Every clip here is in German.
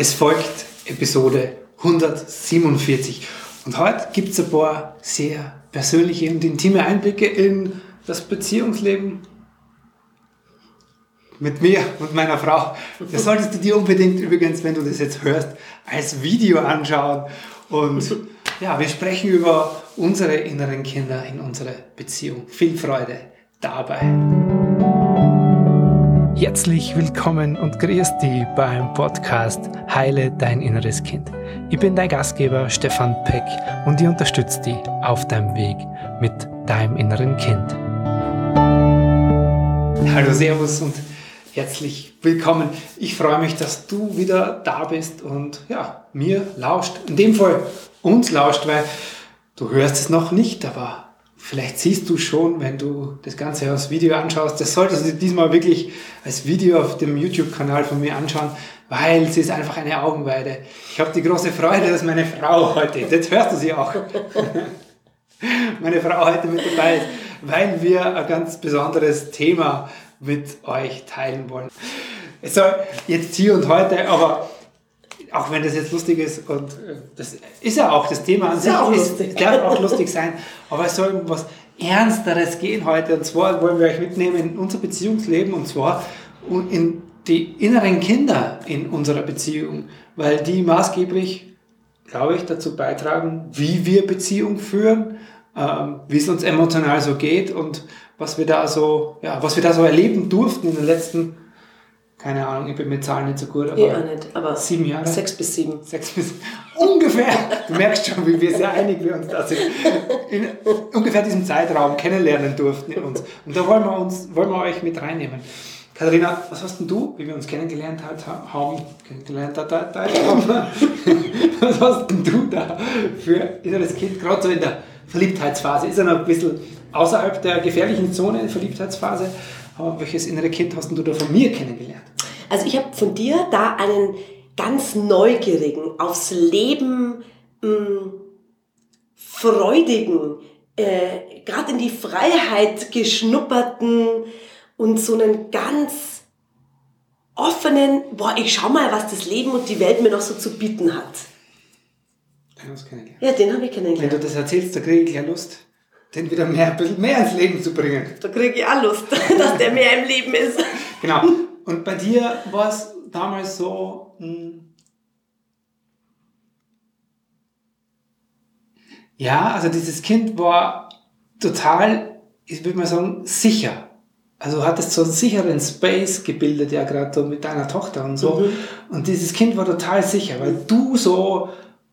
Es folgt Episode 147 und heute gibt es ein paar sehr persönliche und intime Einblicke in das Beziehungsleben mit mir und meiner Frau. Das solltest du dir unbedingt übrigens, wenn du das jetzt hörst, als Video anschauen. Und ja, wir sprechen über unsere inneren Kinder in unserer Beziehung. Viel Freude dabei. Herzlich willkommen und grüß dich beim Podcast Heile dein inneres Kind. Ich bin dein Gastgeber Stefan Peck und ich unterstütze dich auf deinem Weg mit deinem inneren Kind. Hallo, Servus und herzlich willkommen. Ich freue mich, dass du wieder da bist und ja, mir lauscht. In dem Fall uns lauscht, weil du hörst es noch nicht, aber Vielleicht siehst du schon, wenn du das Ganze als Video anschaust, das solltest du diesmal wirklich als Video auf dem YouTube-Kanal von mir anschauen, weil es ist einfach eine Augenweide. Ich habe die große Freude, dass meine Frau heute, jetzt hörst du sie auch, meine Frau heute mit dabei ist, weil wir ein ganz besonderes Thema mit euch teilen wollen. Es soll jetzt hier und heute, aber auch wenn das jetzt lustig ist und äh, das ist ja auch das Thema an sich, auch ist, darf auch lustig sein, aber es soll um was Ernsteres gehen heute. Und zwar wollen wir euch mitnehmen in unser Beziehungsleben. Und zwar in die inneren Kinder in unserer Beziehung, weil die maßgeblich, glaube ich, dazu beitragen, wie wir Beziehung führen, ähm, wie es uns emotional so geht und was wir da so, ja, was wir da so erleben durften in den letzten keine Ahnung, ich bin mit Zahlen nicht so gut, aber, ich auch nicht, aber sieben Jahre? Sechs bis sieben. Sechs bis ungefähr. Du merkst schon, wie wir sehr einig wir uns da sind. In ungefähr diesem Zeitraum kennenlernen durften in uns. Und da wollen wir uns, wollen wir euch mit reinnehmen. Katharina, was hast denn du, wie wir uns kennengelernt haben, kennengelernt da, da, was hast denn du da für inneres Kind, gerade so in der Verliebtheitsphase? Ist er noch ein bisschen außerhalb der gefährlichen Zone, Verliebtheitsphase? Aber welches innere Kind hast du da von mir kennengelernt? Also ich habe von dir da einen ganz neugierigen, aufs Leben mh, mm, freudigen, äh, gerade in die Freiheit geschnupperten und so einen ganz offenen, boah, ich schau mal, was das Leben und die Welt mir noch so zu bieten hat. Den hast du kennengelernt. Ja, den habe ich kennengelernt. Wenn du das erzählst, da kriege ich ja Lust den wieder mehr, ein bisschen mehr ins Leben zu bringen. Da kriege ich auch Lust, dass der mehr im Leben ist. Genau. Und bei dir war es damals so, mh, hm, ja, also dieses Kind war total, ich würde mal sagen, sicher. Also hattest so einen sicheren Space gebildet, ja, gerade so mit deiner Tochter und so. Mhm. Und dieses Kind war total sicher, weil du so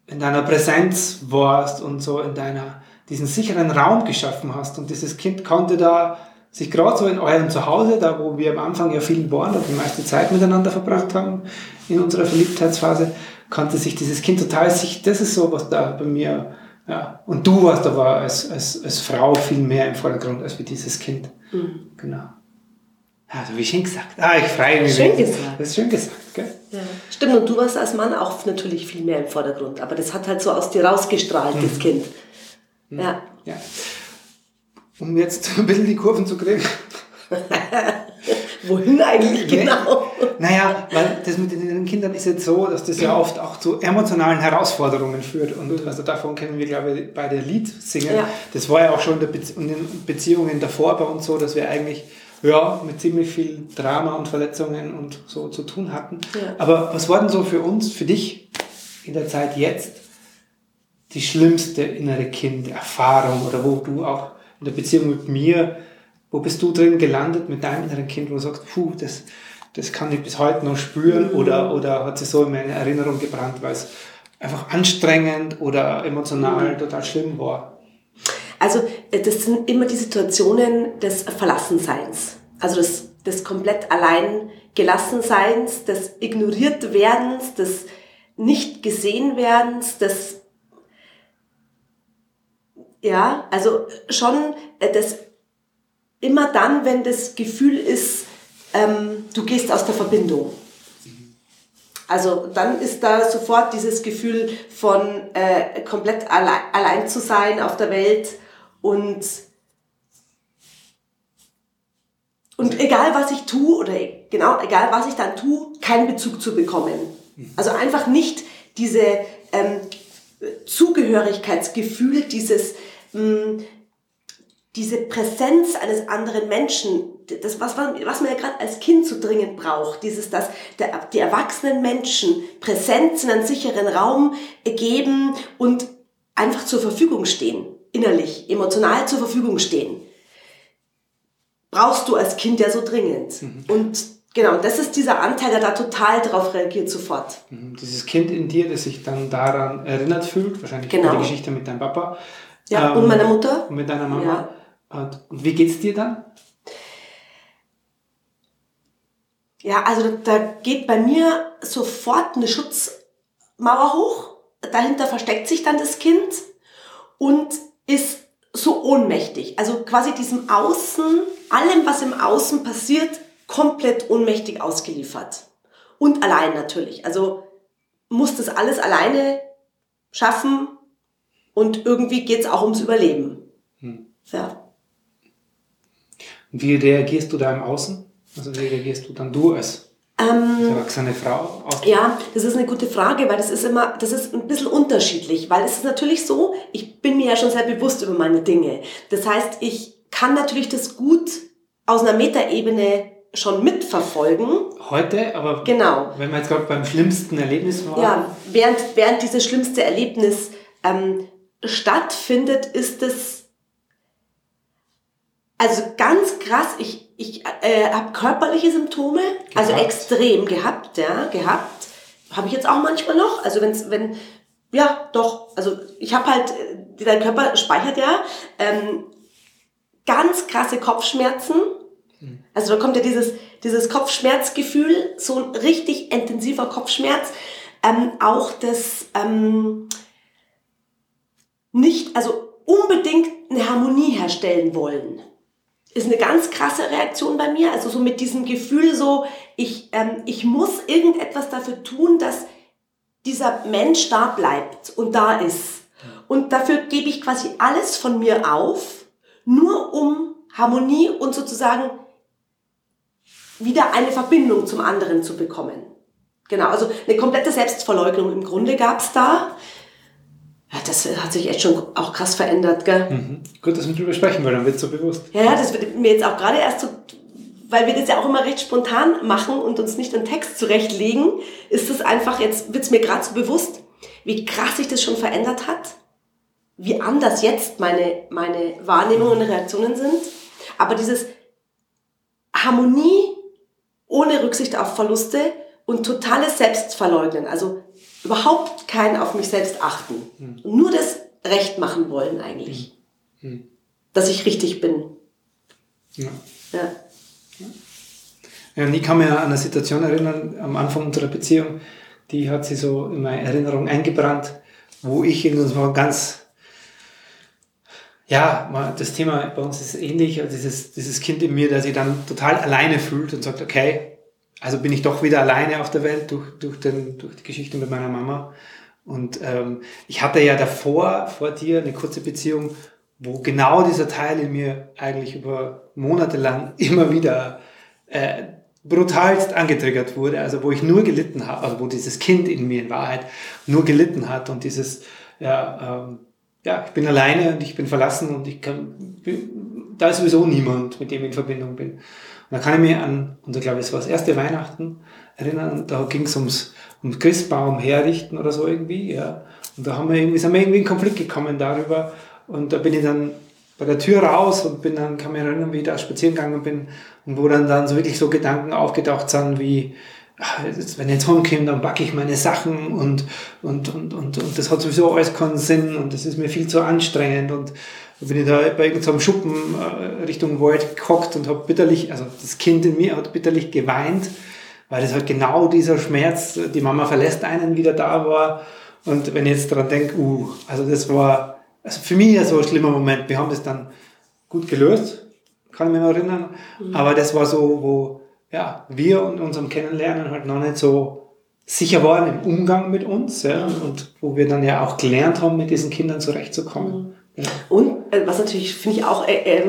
in deiner Präsenz warst und so in deiner, diesen sicheren Raum geschaffen hast. Und dieses Kind konnte da sich gerade so in eurem Zuhause, da wo wir am Anfang ja viel waren und die meiste Zeit miteinander verbracht haben in unserer Verliebtheitsphase, konnte sich dieses Kind total sich, das ist so, was da bei mir, ja, und du warst aber als, als, als Frau viel mehr im Vordergrund als wie dieses Kind. Mhm. Genau. Also wie schön gesagt. Ah, ich freue mich. Schön gesagt. Das ist schön gesagt, gell? Ja. Stimmt, und du warst als Mann auch natürlich viel mehr im Vordergrund. Aber das hat halt so aus dir rausgestrahlt, mhm. das Kind. Hm. Ja. ja. Um jetzt ein bisschen die Kurven zu kriegen. Wohin eigentlich genau? Naja, weil das mit den Kindern ist jetzt so, dass das ja oft auch zu emotionalen Herausforderungen führt. Und also davon kennen wir, glaube ich, bei der Lied singen. Ja. Das war ja auch schon in den Beziehungen davor bei uns so, dass wir eigentlich ja, mit ziemlich viel Drama und Verletzungen und so zu tun hatten. Ja. Aber was war denn so für uns, für dich in der Zeit jetzt die schlimmste innere Kind-Erfahrung oder wo du auch in der Beziehung mit mir, wo bist du drin gelandet mit deinem inneren Kind, wo du sagst, puh, das, das kann ich bis heute noch spüren mhm. oder, oder hat sich so in meine Erinnerung gebrannt, weil es einfach anstrengend oder emotional mhm. total schlimm war? Also äh, das sind immer die Situationen des Verlassenseins. Also das, des komplett allein Gelassenseins, des ignoriert werdens, des nicht gesehen werdens, des ja, also schon äh, das immer dann, wenn das Gefühl ist, ähm, du gehst aus der Verbindung. Also dann ist da sofort dieses Gefühl von äh, komplett allein, allein zu sein auf der Welt und und egal was ich tue oder genau egal was ich dann tue, keinen Bezug zu bekommen. Also einfach nicht diese ähm, Zugehörigkeitsgefühl, dieses mh, diese Präsenz eines anderen Menschen, das, was, man, was man ja gerade als Kind so dringend braucht, dieses, dass der, die erwachsenen Menschen Präsenz in einen sicheren Raum geben und einfach zur Verfügung stehen, innerlich, emotional zur Verfügung stehen, brauchst du als Kind ja so dringend. Mhm. Und genau, das ist dieser Anteil, der da total darauf reagiert sofort. Mhm. Dieses Kind in dir, das sich dann daran erinnert fühlt, wahrscheinlich genau. die Geschichte mit deinem Papa. Ja, ähm, und meiner Mutter. Und mit deiner Mama. Ja und wie geht's dir dann? Ja, also da geht bei mir sofort eine Schutzmauer hoch. Dahinter versteckt sich dann das Kind und ist so ohnmächtig. Also quasi diesem Außen, allem, was im Außen passiert, komplett ohnmächtig ausgeliefert. Und allein natürlich. Also muss das alles alleine schaffen und irgendwie geht's auch ums Überleben. Hm. Ja. Wie reagierst du da im Außen? Also wie reagierst du dann du als ähm, erwachsene Frau? Ja, das ist eine gute Frage, weil das ist immer, das ist ein bisschen unterschiedlich, weil es ist natürlich so, ich bin mir ja schon sehr bewusst über meine Dinge. Das heißt, ich kann natürlich das gut aus einer Metaebene schon mitverfolgen. Heute, aber genau. wenn man jetzt gerade beim schlimmsten Erlebnis war. Ja, während, während dieses schlimmste Erlebnis ähm, stattfindet, ist es also ganz krass, ich, ich äh, habe körperliche Symptome, also gehabt. also extrem gehabt, ja, gehabt. Habe ich jetzt auch manchmal noch. Also wenn's, wenn, ja, doch. Also ich habe halt, äh, dein Körper speichert ja ähm, ganz krasse Kopfschmerzen. Also da kommt ja dieses, dieses Kopfschmerzgefühl, so ein richtig intensiver Kopfschmerz. Ähm, auch das ähm, nicht, also unbedingt eine Harmonie herstellen wollen ist eine ganz krasse Reaktion bei mir. Also so mit diesem Gefühl so, ich, ähm, ich muss irgendetwas dafür tun, dass dieser Mensch da bleibt und da ist. Und dafür gebe ich quasi alles von mir auf, nur um Harmonie und sozusagen wieder eine Verbindung zum anderen zu bekommen. Genau, also eine komplette Selbstverleugnung im Grunde gab es da. Ja, das hat sich echt schon auch krass verändert, gell? Mhm. Gut, dass wir darüber sprechen, weil dann wird es so bewusst. Ja, ja, das wird mir jetzt auch gerade erst so, weil wir das ja auch immer recht spontan machen und uns nicht einen Text zurechtlegen, ist es einfach, jetzt wird es mir gerade so bewusst, wie krass sich das schon verändert hat, wie anders jetzt meine, meine Wahrnehmungen und Reaktionen sind. Aber dieses Harmonie ohne Rücksicht auf Verluste und totales Selbstverleugnen, also überhaupt kein auf mich selbst achten. Hm. Nur das Recht machen wollen eigentlich. Hm. hm. Dass ich richtig bin. Ja. ja. Ja, und ich kann mich an eine Situation erinnern, am Anfang unserer Beziehung, die hat sie so in meine Erinnerung eingebrannt, wo ich irgendwie so ganz, ja, das Thema bei uns ist ähnlich, also dieses, dieses Kind in mir, der sich dann total alleine fühlt und sagt, okay, also bin ich doch wieder alleine auf der Welt durch, durch, den, durch die Geschichte mit meiner Mama. Und ähm, ich hatte ja davor, vor dir, eine kurze Beziehung, wo genau dieser Teil in mir eigentlich über Monate lang immer wieder äh, brutalst angetriggert wurde, also wo ich nur gelitten habe, also wo dieses Kind in mir in Wahrheit nur gelitten hat und dieses, ja, ähm, ja, ich bin alleine und ich bin verlassen und ich kann, da ist sowieso niemand, mit dem ich in Verbindung bin. Und da kann ich mich an, und ich glaube, es war das erste Weihnachten erinnern, da ging es ums, ums Christbaum herrichten oder so irgendwie, ja. Und da haben wir irgendwie, sind wir irgendwie in Konflikt gekommen darüber. Und da bin ich dann bei der Tür raus und bin dann, kann mich erinnern, wie ich da spazieren gegangen bin und wo dann, dann so wirklich so Gedanken aufgetaucht sind wie, ach, wenn ich jetzt heimkomme, dann packe ich meine Sachen und, und, und, und, und das hat sowieso alles keinen Sinn und das ist mir viel zu anstrengend und da bin ich da bei irgendeinem Schuppen äh, Richtung Wald gehockt und habe bitterlich, also das Kind in mir hat bitterlich geweint, weil das halt genau dieser Schmerz, die Mama verlässt einen, wieder da war. Und wenn ich jetzt daran denke, uh, also das war also für mich ja so ein schlimmer Moment. Wir haben das dann gut gelöst, kann ich mich noch erinnern. Mhm. Aber das war so, wo ja, wir und unserem Kennenlernen halt noch nicht so sicher waren im Umgang mit uns ja, und wo wir dann ja auch gelernt haben, mit diesen Kindern zurechtzukommen. Mhm. Und äh, was natürlich, finde ich, auch äh, äh,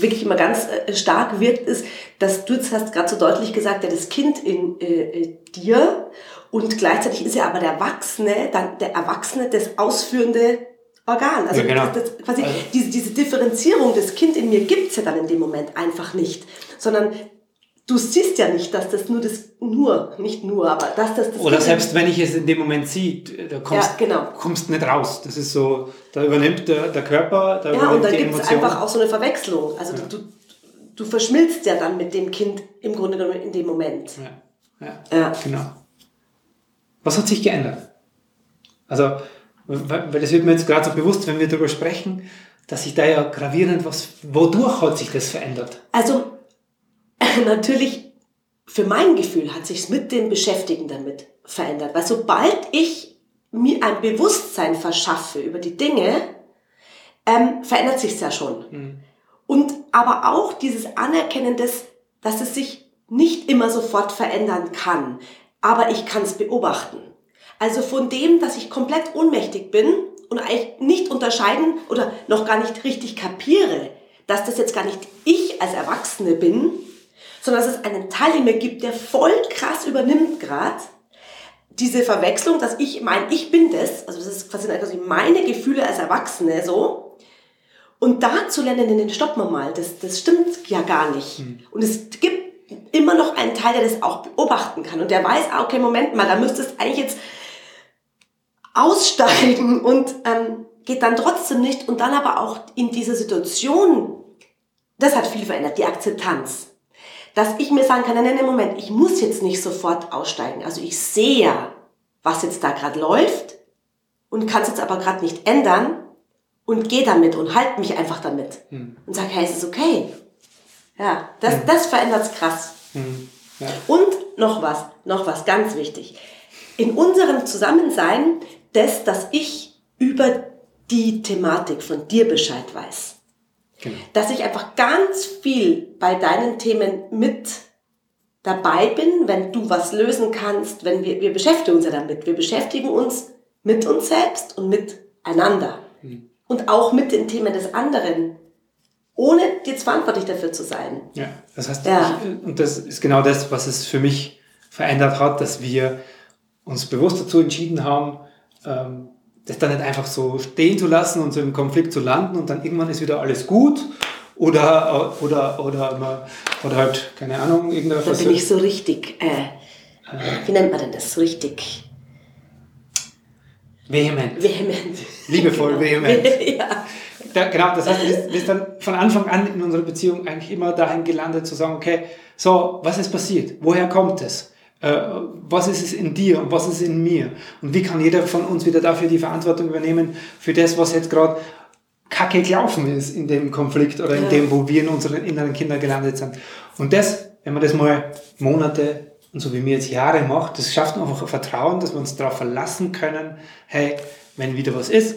wirklich immer ganz äh, stark wirkt, ist, dass du jetzt hast gerade so deutlich gesagt, ja, das Kind in äh, dir Und gleichzeitig ist ja aber der Erwachsene, dann der Erwachsene das ausführende Organ. Also, Ja, genau. das, das, quasi Also- diese, diese Differenzierung des Kind in mir gibt's ja dann in dem Moment einfach nicht. Sondern du siehst ja nicht, dass das nur das, nur, nicht nur, aber dass das das Oder selbst wenn ich es in dem Moment sehe, da kommst, Ja, genau. kommst nicht raus. Das ist so, da übernimmt der, der Körper, da Ja, und übernimmt die gibt es einfach auch so eine Verwechslung. Also du, du verschmilzt ja dann mit dem Kind im Grunde genommen in dem Moment. Ja, ja, Ja. genau. Was hat sich geändert? Also, weil weil das wird mir jetzt gerade so bewusst, wenn wir darüber sprechen, dass sich da ja gravierend was, wodurch hat sich das verändert? Also natürlich, für mein Gefühl hat sich mit dem Beschäftigen damit verändert. Weil sobald ich mir ein Bewusstsein verschaffe über die Dinge, ähm, verändert sich's ja schon. Und aber auch dieses Anerkennen des, dass es sich nicht immer sofort verändern kann, aber ich kann es beobachten. Also von dem, dass ich komplett ohnmächtig bin und eigentlich nicht unterscheiden oder noch gar nicht richtig kapiere, dass das jetzt gar nicht ich als Erwachsene bin, sondern dass es einen Teil in mir gibt, der voll krass übernimmt gerade. Diese Verwechslung, dass ich mein, ich bin das, also das ist quasi meine Gefühle als Erwachsene so, und da zu lernen, den stoppen wir mal, das, das stimmt ja gar nicht. Und es gibt immer noch einen Teil, der das auch beobachten kann und der weiß, ah, okay, Moment mal, da müsstest eigentlich jetzt aussteigen und ähm, geht dann trotzdem nicht und dann aber auch in dieser Situation, das hat viel verändert, die Akzeptanz. Dass ich mir sagen kann, nein, nein, Moment, ich muss jetzt nicht sofort aussteigen. Also ich sehe ja, was jetzt da gerade läuft und kann es jetzt aber gerade nicht ändern und gehe damit und halte mich einfach damit und sage, hey, es ist okay. Ja, das, das verändert es krass. Hm, ja. Und noch was, noch was ganz wichtig. In unserem Zusammensein, das, dass ich über die Thematik von dir Bescheid weiß. Genau. Dass ich einfach ganz viel bei deinen Themen mit dabei bin, wenn du was lösen kannst, wenn wir, wir beschäftigen uns ja damit. Wir beschäftigen uns mit uns selbst und miteinander. Und auch mit den Themen des anderen, ohne jetzt verantwortlich dafür zu sein. Ja, das heißt, Ja. ich, und das ist genau das, was es für mich verändert hat, dass wir uns bewusst dazu entschieden haben, ähm, das dann nicht einfach so stehen zu lassen und so im Konflikt zu landen und dann irgendwann ist wieder alles gut oder, oder, oder, man, oder halt, keine Ahnung, irgendein Da bin ich so richtig, äh, wie nennt man denn das? So richtig vehement. vehement. Liebevoll Genau. vehement. ja. Da, genau, das heißt, wir sind dann von Anfang an in unserer Beziehung eigentlich immer dahin gelandet zu sagen, okay, so, was ist passiert? Woher kommt es? Äh, was ist es in dir und was ist in mir? Und wie kann jeder von uns wieder dafür die Verantwortung übernehmen, für das, was jetzt gerade kacke gelaufen ist in dem Konflikt oder in Ja. dem, wo wir in unseren inneren Kindern gelandet sind. Und das, wenn man das mal Monate und so wie mir jetzt Jahre macht, das schafft einfach ein Vertrauen, dass wir uns darauf verlassen können, hey, wenn wieder was ist,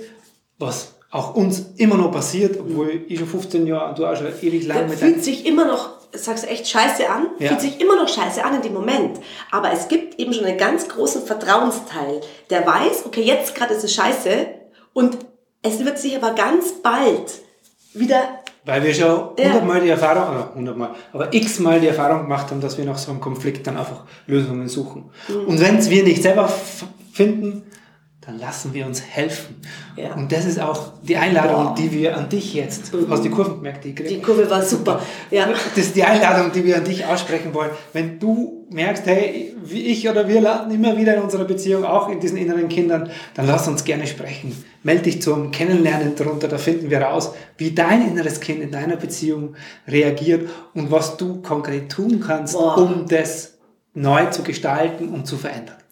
was auch uns immer noch passiert, obwohl ich schon 15 Jahre und du auch schon ewig lang Das mit fühlt sich immer noch, sagst du echt scheiße an, Ja. fühlt sich immer noch scheiße an in dem Moment. Aber es gibt eben schon einen ganz großen Vertrauensteil, der weiß, okay, jetzt gerade ist es scheiße und es wird sich aber ganz bald wieder Weil wir schon hundertmal die Erfahrung, oder hundertmal, aber x-mal die Erfahrung gemacht haben, dass wir nach so einem Konflikt dann einfach Lösungen suchen. Mhm. Und wenn es wir nicht selber finden, dann lassen wir uns helfen. Ja. Und das ist auch die Einladung, Boah. die wir an dich jetzt, hast die Kurven gemerkt, die ich gekriegt Die Kurve war super. Ja. Das ist die Einladung, die wir an dich aussprechen wollen. Wenn du merkst, hey, wie ich oder wir landen immer wieder in unserer Beziehung, auch in diesen inneren Kindern, dann lass uns gerne sprechen. Meld dich zum Kennenlernen darunter, da finden wir raus, wie dein inneres Kind in deiner Beziehung reagiert und was du konkret tun kannst, Boah. um das neu zu gestalten und zu verändern.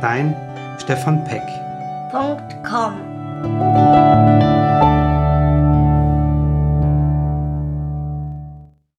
Dein Stefan Peck.